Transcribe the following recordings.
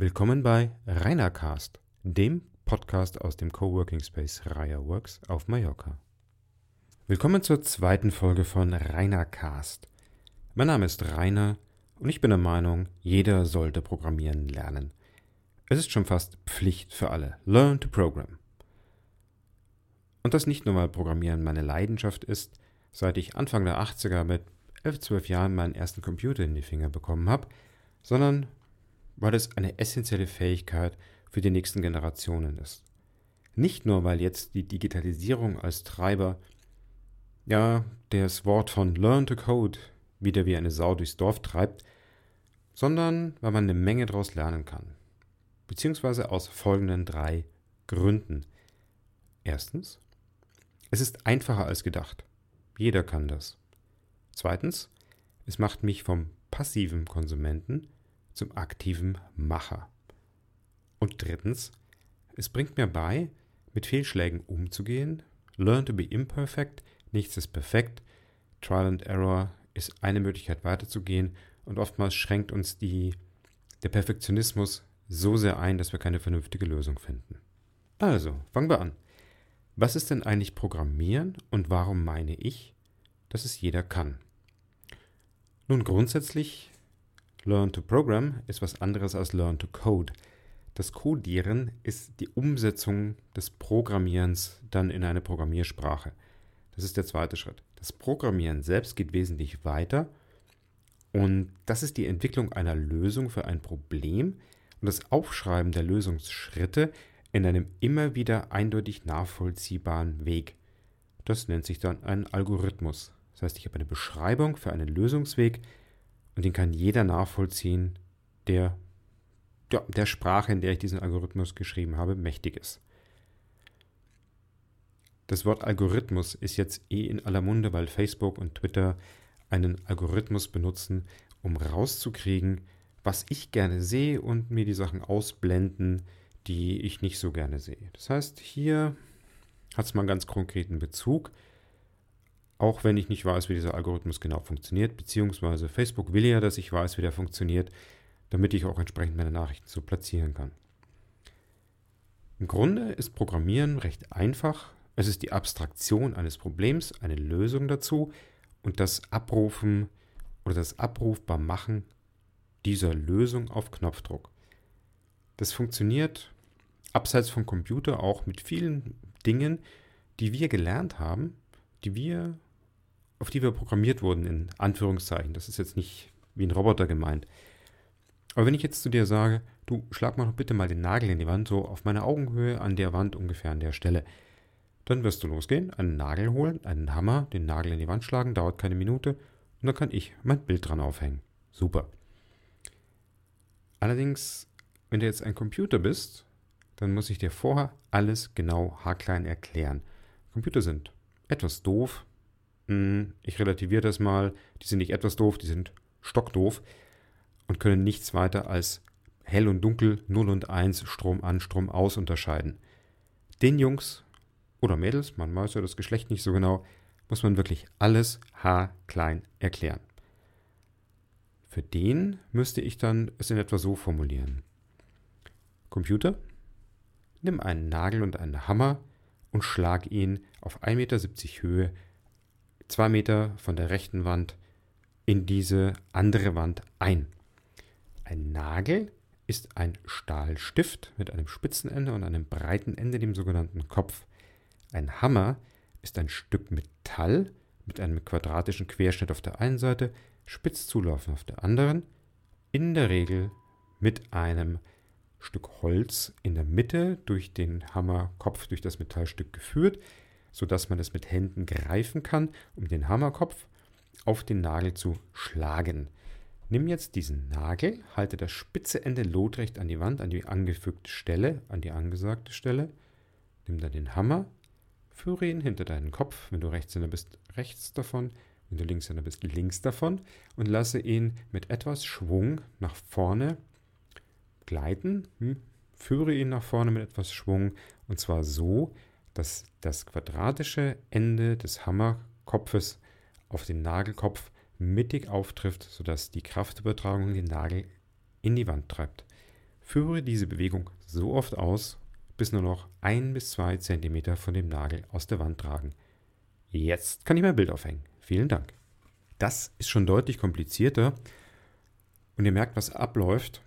Willkommen bei Rainercast, dem Podcast aus dem Coworking Space Raya Works auf Mallorca. Willkommen zur zweiten Folge von Rainercast. Mein Name ist Rainer und ich bin der Meinung, jeder sollte programmieren lernen. Es ist schon fast Pflicht für alle. Learn to program. Und das nicht nur, weil Programmieren meine Leidenschaft ist, seit ich Anfang der 80er mit 11, 12 Jahren meinen ersten Computer in die Finger bekommen habe, sondern weil es eine essentielle Fähigkeit für die nächsten Generationen ist. Nicht nur, weil jetzt die Digitalisierung als Treiber, ja, das Wort von Learn to Code wieder wie eine Sau durchs Dorf treibt, sondern weil man eine Menge daraus lernen kann. Beziehungsweise aus folgenden drei Gründen. Erstens, es ist einfacher als gedacht. Jeder kann das. Zweitens, es macht mich vom passiven Konsumenten zum aktiven Macher. Und drittens, es bringt mir bei, mit Fehlschlägen umzugehen. Learn to be imperfect, nichts ist perfekt. Trial and Error ist eine Möglichkeit weiterzugehen und oftmals schränkt uns die, der Perfektionismus so sehr ein, dass wir keine vernünftige Lösung finden. Also, fangen wir an. Was ist denn eigentlich Programmieren und warum meine ich, dass es jeder kann? Nun, grundsätzlich Learn to Program ist was anderes als Learn to Code. Das Codieren ist die Umsetzung des Programmierens dann in eine Programmiersprache. Das ist der zweite Schritt. Das Programmieren selbst geht wesentlich weiter und das ist die Entwicklung einer Lösung für ein Problem und das Aufschreiben der Lösungsschritte in einem immer wieder eindeutig nachvollziehbaren Weg. Das nennt sich dann ein Algorithmus. Das heißt, ich habe eine Beschreibung für einen Lösungsweg, und den kann jeder nachvollziehen, der ja, der Sprache, in der ich diesen Algorithmus geschrieben habe, mächtig ist. Das Wort Algorithmus ist jetzt eh in aller Munde, weil Facebook und Twitter einen Algorithmus benutzen, um rauszukriegen, was ich gerne sehe und mir die Sachen ausblenden, die ich nicht so gerne sehe. Das heißt, hier hat es mal einen ganz konkreten Bezug auch wenn ich nicht weiß, wie dieser Algorithmus genau funktioniert, beziehungsweise Facebook will ja, dass ich weiß, wie der funktioniert, damit ich auch entsprechend meine Nachrichten so platzieren kann. Im Grunde ist Programmieren recht einfach. Es ist die Abstraktion eines Problems, eine Lösung dazu und das Abrufen oder das abrufbar machen dieser Lösung auf Knopfdruck. Das funktioniert abseits vom Computer auch mit vielen Dingen, die wir gelernt haben, die wir auf die wir programmiert wurden, in Anführungszeichen. Das ist jetzt nicht wie ein Roboter gemeint. Aber wenn ich jetzt zu dir sage, du schlag mal doch bitte mal den Nagel in die Wand, so auf meiner Augenhöhe an der Wand ungefähr an der Stelle, dann wirst du losgehen, einen Nagel holen, einen Hammer, den Nagel in die Wand schlagen, dauert keine Minute und dann kann ich mein Bild dran aufhängen. Super. Allerdings, wenn du jetzt ein Computer bist, dann muss ich dir vorher alles genau haarklein erklären. Computer sind etwas doof, hm, ich relativiere das mal, die sind nicht etwas doof, die sind stockdoof und können nichts weiter als hell und dunkel, 0 und 1, Strom an, Strom aus unterscheiden. Den Jungs oder Mädels, man weiß ja das Geschlecht nicht so genau, muss man wirklich alles haarklein erklären. Für den müsste ich dann es in etwa so formulieren. Computer, nimm einen Nagel und einen Hammer und schlag ihn auf 1,70 Meter Höhe zwei Meter von der rechten Wand in diese andere Wand ein. Ein Nagel ist ein Stahlstift mit einem spitzen Ende und einem breiten Ende, dem sogenannten Kopf. Ein Hammer ist ein Stück Metall mit einem quadratischen Querschnitt auf der einen Seite, spitz zulaufen auf der anderen, in der Regel mit einem Stück Holz in der Mitte durch den Hammerkopf durch das Metallstück geführt, sodass man es mit Händen greifen kann, um den Hammerkopf auf den Nagel zu schlagen. Nimm jetzt diesen Nagel, halte das spitze Ende lotrecht an die Wand, an die angefügte Stelle, an die angesagte Stelle. Nimm dann den Hammer, führe ihn hinter deinen Kopf, wenn du Rechtshänder bist, rechts davon, wenn du Linkshänder bist, links davon und lasse ihn mit etwas Schwung nach vorne gleiten. Hm, führe ihn nach vorne mit etwas Schwung und zwar so, dass das quadratische Ende des Hammerkopfes auf den Nagelkopf mittig auftrifft, sodass die Kraftübertragung den Nagel in die Wand treibt. Führe diese Bewegung so oft aus, bis nur noch ein bis zwei Zentimeter von dem Nagel aus der Wand tragen. Jetzt kann ich mein Bild aufhängen. Vielen Dank. Das ist schon deutlich komplizierter. Und ihr merkt, was abläuft,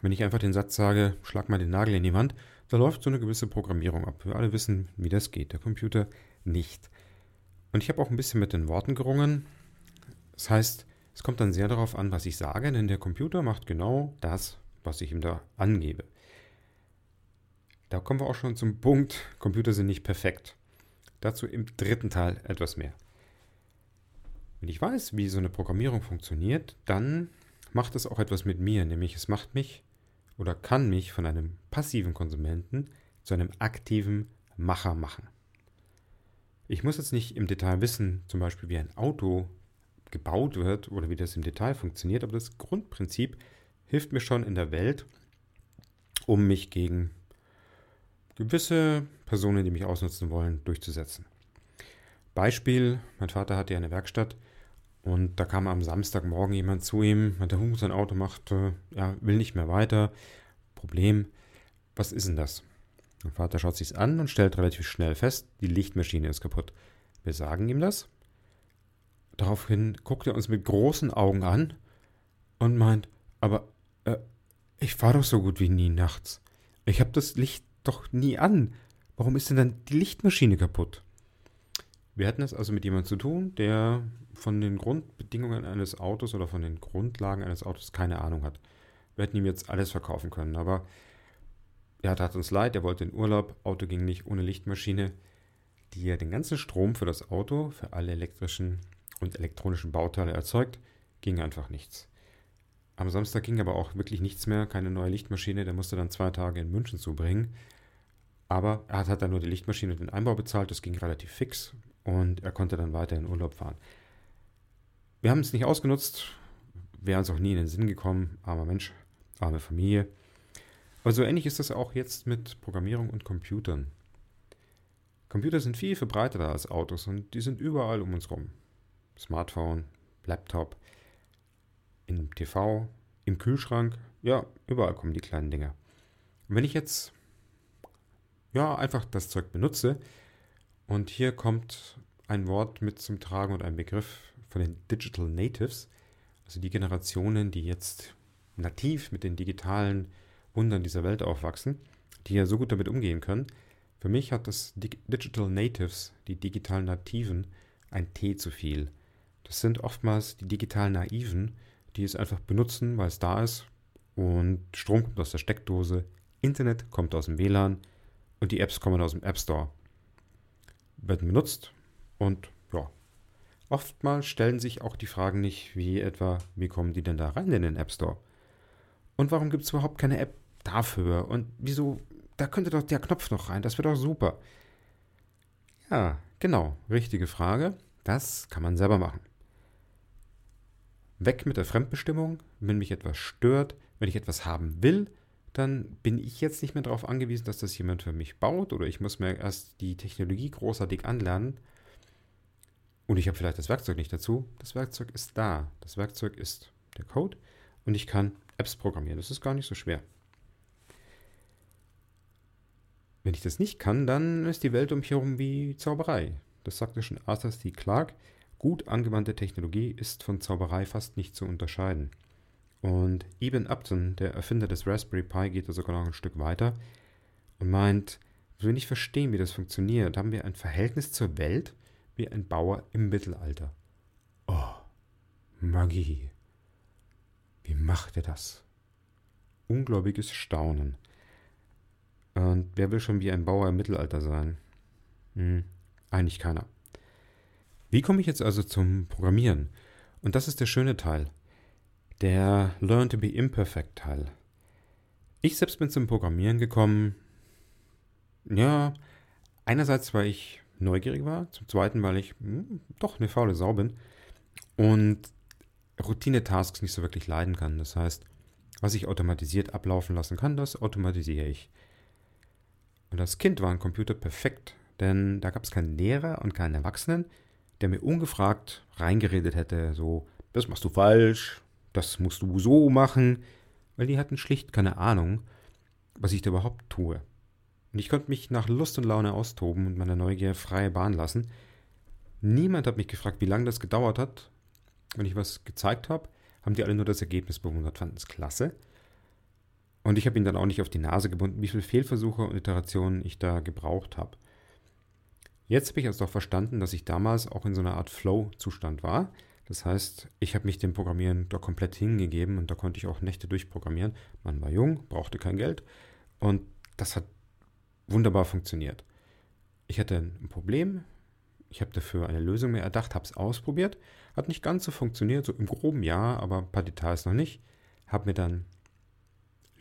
wenn ich einfach den Satz sage, schlag mal den Nagel in die Wand, da läuft so eine gewisse Programmierung ab. Wir alle wissen, wie das geht, der Computer nicht. Und ich habe auch ein bisschen mit den Worten gerungen. Das heißt, es kommt dann sehr darauf an, was ich sage, denn der Computer macht genau das, was ich ihm da angebe. Da kommen wir auch schon zum Punkt, Computer sind nicht perfekt. Dazu im dritten Teil etwas mehr. Wenn ich weiß, wie so eine Programmierung funktioniert, dann macht es auch etwas mit mir, nämlich es macht mich oder kann mich von einem passiven Konsumenten zu einem aktiven Macher machen. Ich muss jetzt nicht im Detail wissen, zum Beispiel wie ein Auto gebaut wird oder wie das im Detail funktioniert, aber das Grundprinzip hilft mir schon in der Welt, um mich gegen gewisse Personen, die mich ausnutzen wollen, durchzusetzen. Beispiel, mein Vater hatte ja eine Werkstatt und da kam am Samstagmorgen jemand zu ihm, der Hund sein Auto macht, äh, ja, will nicht mehr weiter. Problem, was ist denn das? Mein Vater schaut sich's an und stellt relativ schnell fest, die Lichtmaschine ist kaputt. Wir sagen ihm das. Daraufhin guckt er uns mit großen Augen an und meint, aber äh, ich fahre doch so gut wie nie nachts. Ich habe das Licht doch nie an. Warum ist denn dann die Lichtmaschine kaputt? Wir hatten es also mit jemandem zu tun, der von den Grundbedingungen eines Autos oder von den Grundlagen eines Autos keine Ahnung hat. Wir hätten ihm jetzt alles verkaufen können, aber er tat uns leid, er wollte in Urlaub, Auto ging nicht ohne Lichtmaschine, die ja den ganzen Strom für das Auto, für alle elektrischen und elektronischen Bauteile erzeugt, ging einfach nichts. Am Samstag ging aber auch wirklich nichts mehr, keine neue Lichtmaschine, der musste dann zwei Tage in München zubringen. Aber er hat dann nur die Lichtmaschine und den Einbau bezahlt, das ging relativ fix und er konnte dann weiter in Urlaub fahren. Wir haben es nicht ausgenutzt, wäre uns auch nie in den Sinn gekommen, armer Mensch, arme Familie. Aber so ähnlich ist das auch jetzt mit Programmierung und Computern. Computer sind viel verbreiteter als Autos und die sind überall um uns rum. Smartphone, Laptop, im TV, im Kühlschrank, ja, überall kommen die kleinen Dinger. Und wenn ich jetzt ja einfach das Zeug benutze, und hier kommt ein Wort mit zum Tragen und ein Begriff von den Digital Natives, also die Generationen, die jetzt nativ mit den digitalen Wundern dieser Welt aufwachsen, die ja so gut damit umgehen können. Für mich hat das Digital Natives, die digitalen Nativen, ein T zu viel. Das sind oftmals die digitalen Naiven, die es einfach benutzen, weil es da ist und Strom kommt aus der Steckdose, Internet kommt aus dem WLAN und die Apps kommen aus dem App Store werden benutzt und ja, oftmals stellen sich auch die Fragen nicht, wie etwa, wie kommen die denn da rein in den App Store? Und warum gibt es überhaupt keine App dafür? Und wieso, da könnte doch der Knopf noch rein, das wäre doch super. Ja, genau, richtige Frage. Das kann man selber machen. Weg mit der Fremdbestimmung, wenn mich etwas stört, wenn ich etwas haben will, dann bin ich jetzt nicht mehr darauf angewiesen, dass das jemand für mich baut oder ich muss mir erst die Technologie großartig anlernen und ich habe vielleicht das Werkzeug nicht dazu. Das Werkzeug ist da. Das Werkzeug ist der Code und ich kann Apps programmieren. Das ist gar nicht so schwer. Wenn ich das nicht kann, dann ist die Welt um mich herum wie Zauberei. Das sagte schon Arthur C. Clarke. Gut angewandte Technologie ist von Zauberei fast nicht zu unterscheiden. Und Eben Upton, der Erfinder des Raspberry Pi, geht da sogar noch ein Stück weiter und meint, wir will nicht verstehen, wie das funktioniert. Haben wir ein Verhältnis zur Welt wie ein Bauer im Mittelalter. Oh, Magie. Wie macht er das? Ungläubiges Staunen. Und wer will schon wie ein Bauer im Mittelalter sein? Hm, eigentlich keiner. Wie komme ich jetzt also zum Programmieren? Und das ist der schöne Teil der Learn to be Imperfect Teil. Ich selbst bin zum Programmieren gekommen. Ja, einerseits, weil ich neugierig war, zum zweiten, weil ich hm, doch eine faule Sau bin und Routine-Tasks nicht so wirklich leiden kann. Das heißt, was ich automatisiert ablaufen lassen kann, das automatisiere ich. Und als Kind war ein Computer perfekt, denn da gab es keinen Lehrer und keinen Erwachsenen, der mir ungefragt reingeredet hätte, so, das machst du falsch, das musst du so machen, weil die hatten schlicht keine Ahnung. was ich da überhaupt tue. Und ich konnte mich nach Lust und Laune austoben und meiner Neugier freie Bahn lassen. Niemand hat mich gefragt, wie lange das gedauert hat. Wenn ich was gezeigt habe, haben die alle nur das Ergebnis bewundert, fanden es klasse. Und ich habe ihn dann auch nicht auf die Nase gebunden, wie viele Fehlversuche und Iterationen ich da gebraucht habe. Jetzt habe ich also auch verstanden, dass ich damals auch in so einer Art Flow-Zustand war. Das heißt, ich habe mich dem Programmieren da komplett hingegeben und da konnte ich auch Nächte durchprogrammieren. Man war jung, brauchte kein Geld und das hat wunderbar funktioniert. Ich hatte ein Problem, ich habe dafür eine Lösung mir erdacht, habe es ausprobiert, hat nicht ganz so funktioniert, so im groben ja, aber ein paar Details noch nicht. Habe mir dann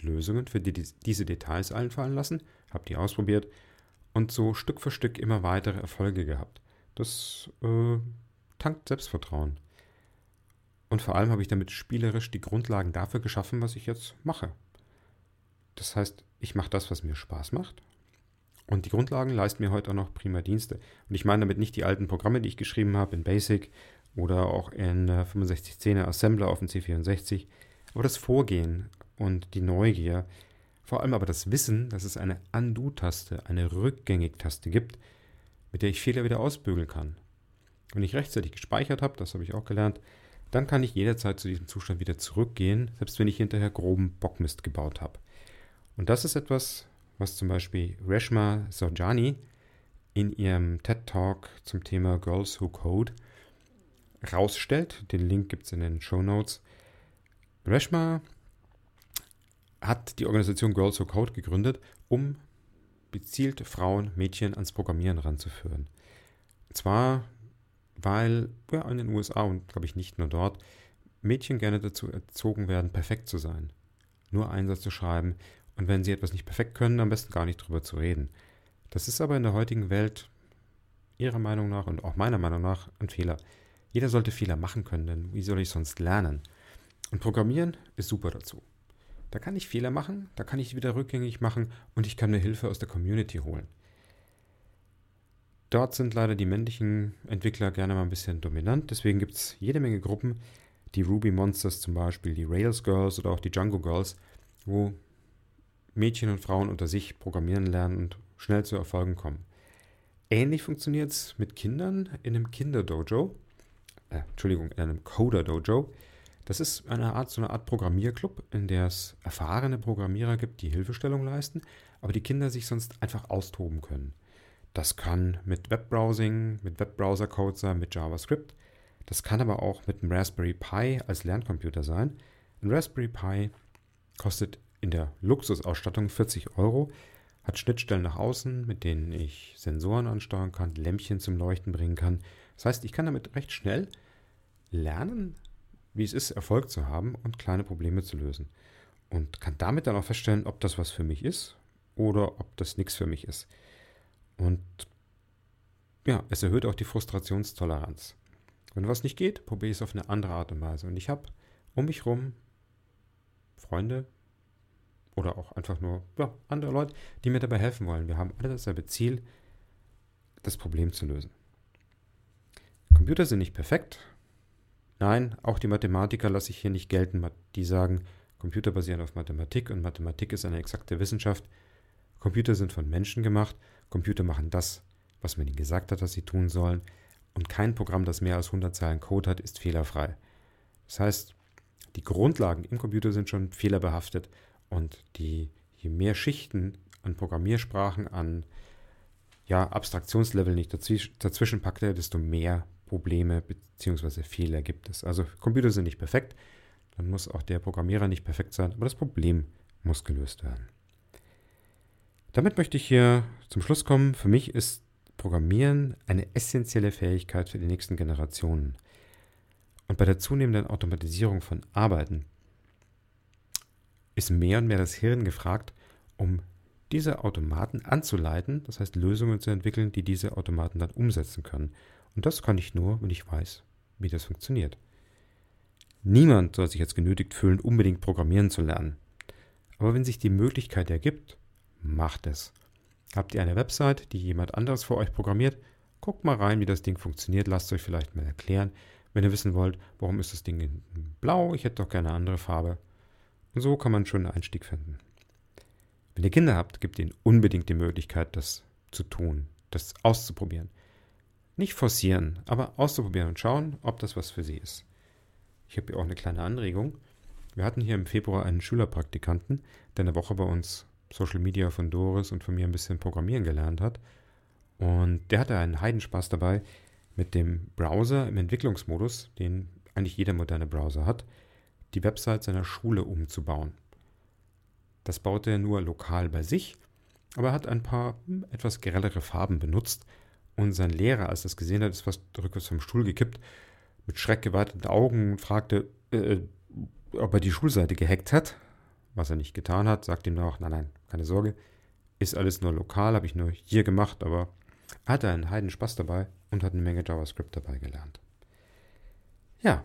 Lösungen für die, diese Details einfallen lassen, habe die ausprobiert und so Stück für Stück immer weitere Erfolge gehabt. Das äh, tankt Selbstvertrauen. Und vor allem habe ich damit spielerisch die Grundlagen dafür geschaffen, was ich jetzt mache. Das heißt, ich mache das, was mir Spaß macht. Und die Grundlagen leisten mir heute auch noch prima Dienste. Und ich meine damit nicht die alten Programme, die ich geschrieben habe in Basic oder auch in 6510er Assembler auf dem C64, aber das Vorgehen und die Neugier, vor allem aber das Wissen, dass es eine Undo-Taste, eine Rückgängig-Taste gibt, mit der ich Fehler wieder ausbügeln kann. Wenn ich rechtzeitig gespeichert habe, das habe ich auch gelernt, dann kann ich jederzeit zu diesem Zustand wieder zurückgehen, selbst wenn ich hinterher groben Bockmist gebaut habe. Und das ist etwas, was zum Beispiel Reshma Saujani in ihrem TED Talk zum Thema Girls Who Code rausstellt. Den Link gibt es in den Show Notes. Reshma hat die Organisation Girls Who Code gegründet, um gezielt Frauen, Mädchen ans Programmieren ranzuführen. Und zwar, weil ja, in den USA und glaube ich nicht nur dort Mädchen gerne dazu erzogen werden, perfekt zu sein. Nur Einsatz zu schreiben und wenn sie etwas nicht perfekt können, am besten gar nicht drüber zu reden. Das ist aber in der heutigen Welt ihrer Meinung nach und auch meiner Meinung nach ein Fehler. Jeder sollte Fehler machen können, denn wie soll ich sonst lernen? Und Programmieren ist super dazu. Da kann ich Fehler machen, da kann ich wieder rückgängig machen und ich kann mir Hilfe aus der Community holen. Dort sind leider die männlichen Entwickler gerne mal ein bisschen dominant, deswegen gibt es jede Menge Gruppen, die Ruby Monsters zum Beispiel, die Rails Girls oder auch die Django Girls, wo Mädchen und Frauen unter sich programmieren lernen und schnell zu Erfolgen kommen. Ähnlich funktioniert es mit Kindern in einem Kinderdojo äh, Entschuldigung, in einem Coder-Dojo. Das ist eine Art, so eine Art Programmierclub, in der es erfahrene Programmierer gibt, die Hilfestellung leisten, aber die Kinder sich sonst einfach austoben können. Das kann mit Webbrowsing, mit Webbrowser-Code sein, mit JavaScript. Das kann aber auch mit einem Raspberry Pi als Lerncomputer sein. Ein Raspberry Pi kostet in der Luxusausstattung 40 Euro, hat Schnittstellen nach außen, mit denen ich Sensoren ansteuern kann, Lämpchen zum Leuchten bringen kann. Das heißt, ich kann damit recht schnell lernen, wie es ist, Erfolg zu haben und kleine Probleme zu lösen. Und kann damit dann auch feststellen, ob das was für mich ist oder ob das nichts für mich ist. Und ja, es erhöht auch die Frustrationstoleranz. Wenn was nicht geht, probiere ich es auf eine andere Art und Weise. Und ich habe um mich herum Freunde oder auch einfach nur ja, andere Leute, die mir dabei helfen wollen. Wir haben alle dasselbe Ziel, das Problem zu lösen. Computer sind nicht perfekt, Nein, auch die Mathematiker lasse ich hier nicht gelten, die sagen, Computer basieren auf Mathematik und Mathematik ist eine exakte Wissenschaft. Computer sind von Menschen gemacht, Computer machen das, was man ihnen gesagt hat, dass sie tun sollen und kein Programm, das mehr als 100 Zeilen Code hat, ist fehlerfrei. Das heißt, die Grundlagen im Computer sind schon fehlerbehaftet und die, je mehr Schichten an Programmiersprachen, an ja, Abstraktionslevel nicht dazwischen, dazwischen packt er, desto mehr Probleme bzw. Fehler gibt es. Also Computer sind nicht perfekt, dann muss auch der Programmierer nicht perfekt sein, aber das Problem muss gelöst werden. Damit möchte ich hier zum Schluss kommen. Für mich ist Programmieren eine essentielle Fähigkeit für die nächsten Generationen. Und bei der zunehmenden Automatisierung von Arbeiten ist mehr und mehr das Hirn gefragt, um diese Automaten anzuleiten, das heißt Lösungen zu entwickeln, die diese Automaten dann umsetzen können. Und das kann ich nur, wenn ich weiß, wie das funktioniert. Niemand soll sich jetzt genötigt fühlen, unbedingt programmieren zu lernen. Aber wenn sich die Möglichkeit ergibt, macht es. Habt ihr eine Website, die jemand anderes für euch programmiert? Guckt mal rein, wie das Ding funktioniert. Lasst euch vielleicht mal erklären. Wenn ihr wissen wollt, warum ist das Ding in blau, ich hätte doch gerne eine andere Farbe. Und so kann man schon einen Einstieg finden. Wenn ihr Kinder habt, gebt ihnen unbedingt die Möglichkeit, das zu tun, das auszuprobieren. Nicht forcieren, aber auszuprobieren und schauen, ob das was für sie ist. Ich habe hier auch eine kleine Anregung. Wir hatten hier im Februar einen Schülerpraktikanten, der eine Woche bei uns Social Media von Doris und von mir ein bisschen programmieren gelernt hat. Und der hatte einen Heidenspaß dabei, mit dem Browser im Entwicklungsmodus, den eigentlich jeder moderne Browser hat, die Website seiner Schule umzubauen. Das baute er nur lokal bei sich, aber er hat ein paar hm, etwas grellere Farben benutzt und sein Lehrer, als er das gesehen hat, ist fast rückwärts vom Stuhl gekippt, mit schreckgeweiteten Augen und fragte, äh, ob er die Schulseite gehackt hat. Was er nicht getan hat, sagt ihm noch, nein, nein, keine Sorge, ist alles nur lokal, habe ich nur hier gemacht, aber er hatte einen heiden Spaß dabei und hat eine Menge JavaScript dabei gelernt. Ja,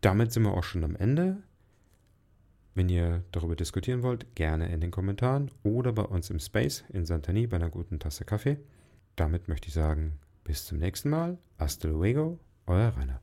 damit sind wir auch schon am Ende. Wenn ihr darüber diskutieren wollt, gerne in den Kommentaren oder bei uns im Space in Santani bei einer guten Tasse Kaffee. Damit möchte ich sagen, bis zum nächsten Mal. Hasta luego, euer Rainer.